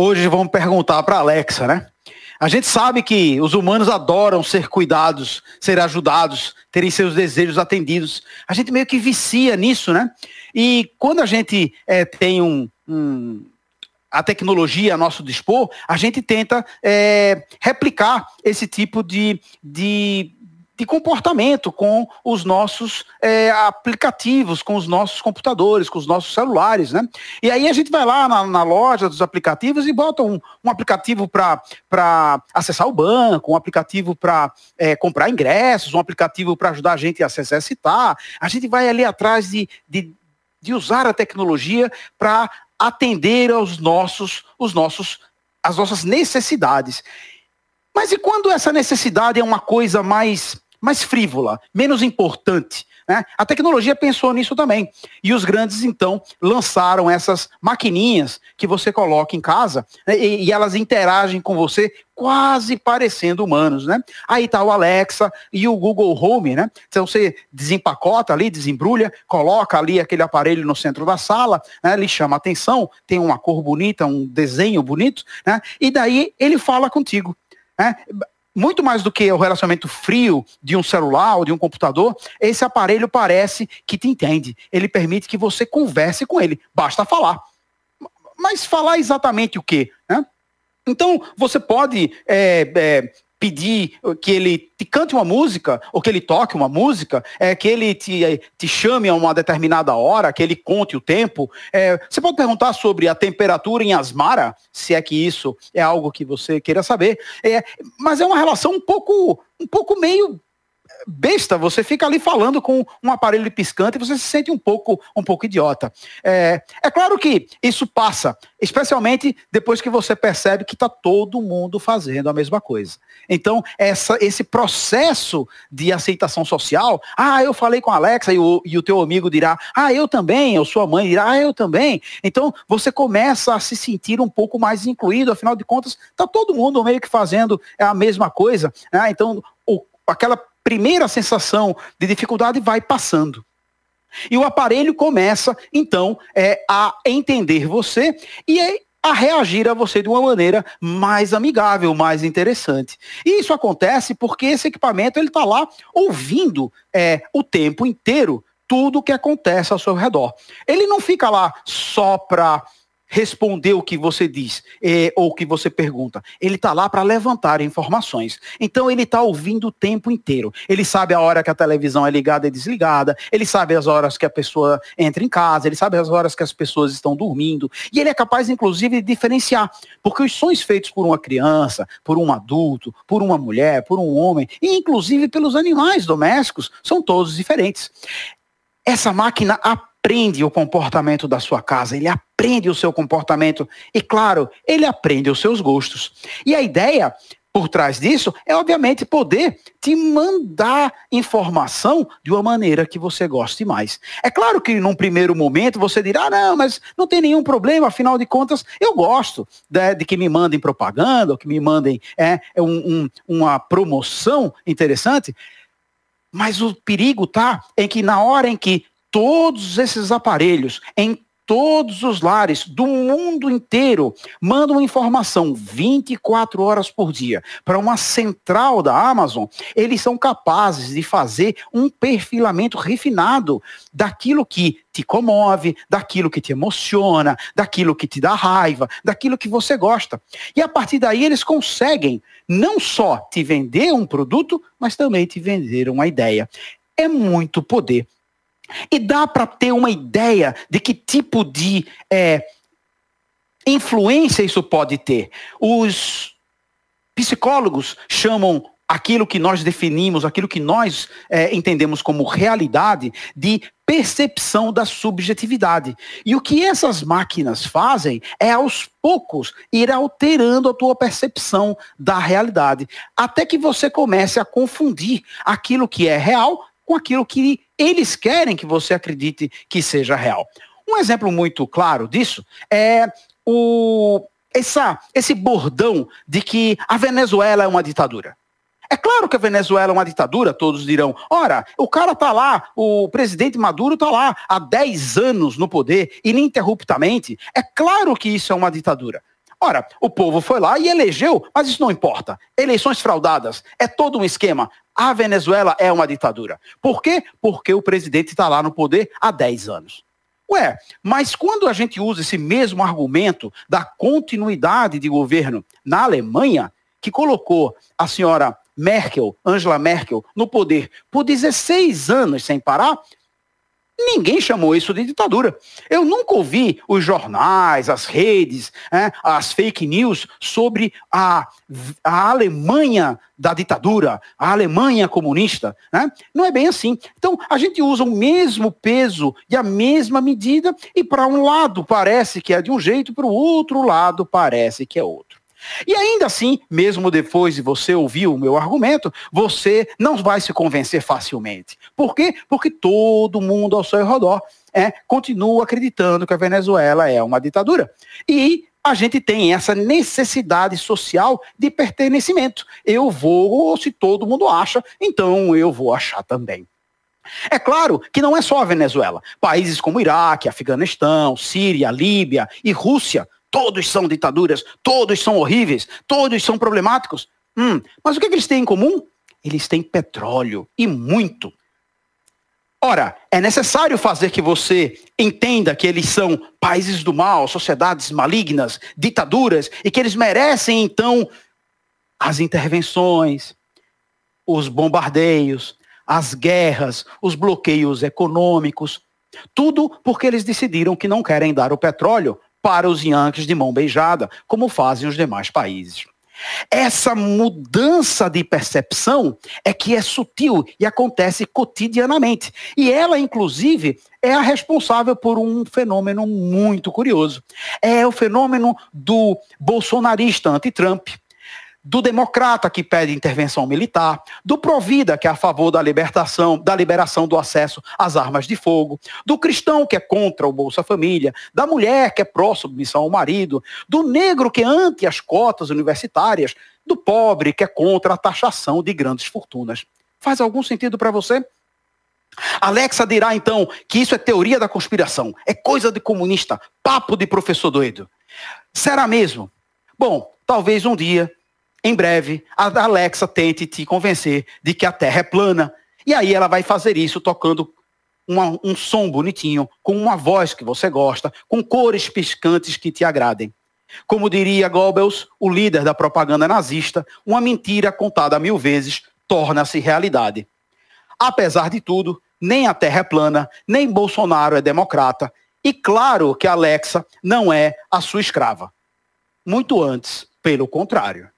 Hoje vamos perguntar para Alexa, né? A gente sabe que os humanos adoram ser cuidados, ser ajudados, terem seus desejos atendidos. A gente meio que vicia nisso, né? E quando a gente é, tem um, um, a tecnologia a nosso dispor, a gente tenta é, replicar esse tipo de, de, de comportamento com os nossos é, aplicativos, com os nossos computadores, com os nossos celulares, né? E aí a gente vai lá na, na loja dos aplicativos e bota um, um aplicativo para acessar o banco, um aplicativo para é, comprar ingressos, um aplicativo para ajudar a gente a se exercitar. A gente vai ali atrás de, de, de usar a tecnologia para atender aos nossos, os nossos, as nossas necessidades. Mas e quando essa necessidade é uma coisa mais mais frívola, menos importante. Né? A tecnologia pensou nisso também. E os grandes, então, lançaram essas maquininhas que você coloca em casa né? e, e, elas interagem com você quase parecendo humanos. Né? Aí está o Alexa e o Google Home. Né? Então você desempacota ali, desembrulha, coloca ali aquele aparelho no centro da sala, né? ele chama atenção, tem uma cor bonita, um desenho bonito, né? e daí ele fala contigo. Né? Muito mais do que o relacionamento frio de um celular ou de um computador, esse aparelho parece que te entende. Ele permite que você converse com ele. Basta falar. Mas falar exatamente o quê? Né? Então, você pode é, é, pedir que ele te cante uma música, ou que ele toque uma música, é, que ele te, te chame a uma determinada hora, que ele conte o tempo. É, você pode perguntar sobre a temperatura em Asmara, se é que isso é algo que você queira saber. É, mas é uma relação um pouco, um pouco meio besta, você fica ali falando com um aparelho piscante e você se sente um pouco, um pouco idiota. É, é claro que isso passa, especialmente depois que você percebe que está todo mundo fazendo a mesma coisa. Então, essa, esse processo de aceitação social, ah, eu falei com a Alexa e o, e o teu amigo dirá, ah, eu também, ou sua mãe dirá, ah, eu também. Então, você começa a se sentir um pouco mais incluído, afinal de contas, está todo mundo meio que fazendo a mesma coisa. Né? Então, o, aquela primeira sensação de dificuldade vai passando. E o aparelho começa, então, é, a entender você e a reagir a você de uma maneira mais amigável, mais interessante. E isso acontece porque esse equipamento ele está lá ouvindo é, o tempo inteiro tudo que acontece ao seu redor. Ele não fica lá só para responder o que você diz é, ou o que você pergunta. Ele está lá para levantar informações. Então ele está ouvindo o tempo inteiro. Ele sabe a hora que a televisão é ligada e desligada. Ele sabe as horas que a pessoa entra em casa. Ele sabe as horas que as pessoas estão dormindo. E ele é capaz, inclusive, de diferenciar. Porque os sons feitos por uma criança, por um adulto, por uma mulher, por um homem, e inclusive pelos animais domésticos, são todos diferentes. Essa máquina aprende o comportamento da sua casa, ele aprende o seu comportamento e, claro, ele aprende os seus gostos. E a ideia por trás disso é, obviamente, poder te mandar informação de uma maneira que você goste mais. É claro que num primeiro momento você dirá, ah, não, mas não tem nenhum problema, afinal de contas, eu gosto de, de que me mandem propaganda, ou que me mandem é, é um, um, uma promoção interessante. Mas o perigo tá em que na hora em que todos esses aparelhos em todos os lares do mundo inteiro mandam informação 24 horas por dia para uma central da Amazon, eles são capazes de fazer um perfilamento refinado daquilo que te comove, daquilo que te emociona, daquilo que te dá raiva, daquilo que você gosta. E a partir daí eles conseguem não só te vender um produto, mas também te vender uma ideia. É muito poder. E dá para ter uma ideia de que tipo de é, influência isso pode ter. Os psicólogos chamam aquilo que nós definimos, aquilo que nós é, entendemos como realidade, de percepção da subjetividade. E o que essas máquinas fazem é, aos poucos, ir alterando a tua percepção da realidade, até que você comece a confundir aquilo que é real com aquilo que eles querem que você acredite que seja real. Um exemplo muito claro disso é o, essa, esse bordão de que a Venezuela é uma ditadura. É claro que a Venezuela é uma ditadura, todos dirão. Ora, o cara está lá, o presidente Maduro está lá há 10 anos no poder, ininterruptamente. É claro que isso é uma ditadura. Ora, o povo foi lá e elegeu, mas isso não importa. Eleições fraudadas, é todo um esquema. A Venezuela é uma ditadura. Por quê? Porque o presidente está lá no poder há 10 anos. Ué, mas quando a gente usa esse mesmo argumento da continuidade de governo na Alemanha, que colocou a senhora Merkel, Angela Merkel, no poder por 16 anos sem parar, Ninguém chamou isso de ditadura. Eu nunca ouvi os jornais, as redes, é, as fake news sobre a, a Alemanha da ditadura, a Alemanha comunista. Né? Não é bem assim. Então, a gente usa o mesmo peso e a mesma medida, e para um lado parece que é de um jeito, para o outro lado parece que é outro. E ainda assim, mesmo depois de você ouvir o meu argumento, você não vai se convencer facilmente. Por quê? Porque todo mundo ao seu redor é, continua acreditando que a Venezuela é uma ditadura. E a gente tem essa necessidade social de pertencimento. Eu vou, se todo mundo acha, então eu vou achar também. É claro que não é só a Venezuela. Países como Iraque, Afeganistão, Síria, Líbia e Rússia Todos são ditaduras, todos são horríveis, todos são problemáticos. Hum, mas o que, é que eles têm em comum? Eles têm petróleo e muito. Ora, é necessário fazer que você entenda que eles são países do mal, sociedades malignas, ditaduras, e que eles merecem, então, as intervenções, os bombardeios, as guerras, os bloqueios econômicos. Tudo porque eles decidiram que não querem dar o petróleo para os Yankees de mão beijada, como fazem os demais países. Essa mudança de percepção é que é sutil e acontece cotidianamente. E ela, inclusive, é a responsável por um fenômeno muito curioso. É o fenômeno do bolsonarista anti-Trump, do democrata que pede intervenção militar, do provida que é a favor da libertação, da liberação do acesso às armas de fogo, do cristão que é contra o Bolsa Família, da mulher que é pró-submissão ao marido, do negro que é anti as cotas universitárias, do pobre que é contra a taxação de grandes fortunas. Faz algum sentido para você? Alexa dirá então que isso é teoria da conspiração, é coisa de comunista, papo de professor doido. Será mesmo? Bom, talvez um dia em breve, a Alexa tente te convencer de que a Terra é plana. E aí ela vai fazer isso tocando uma, um som bonitinho, com uma voz que você gosta, com cores piscantes que te agradem. Como diria Goebbels, o líder da propaganda nazista, uma mentira contada mil vezes torna-se realidade. Apesar de tudo, nem a Terra é plana, nem Bolsonaro é democrata, e claro que a Alexa não é a sua escrava. Muito antes, pelo contrário.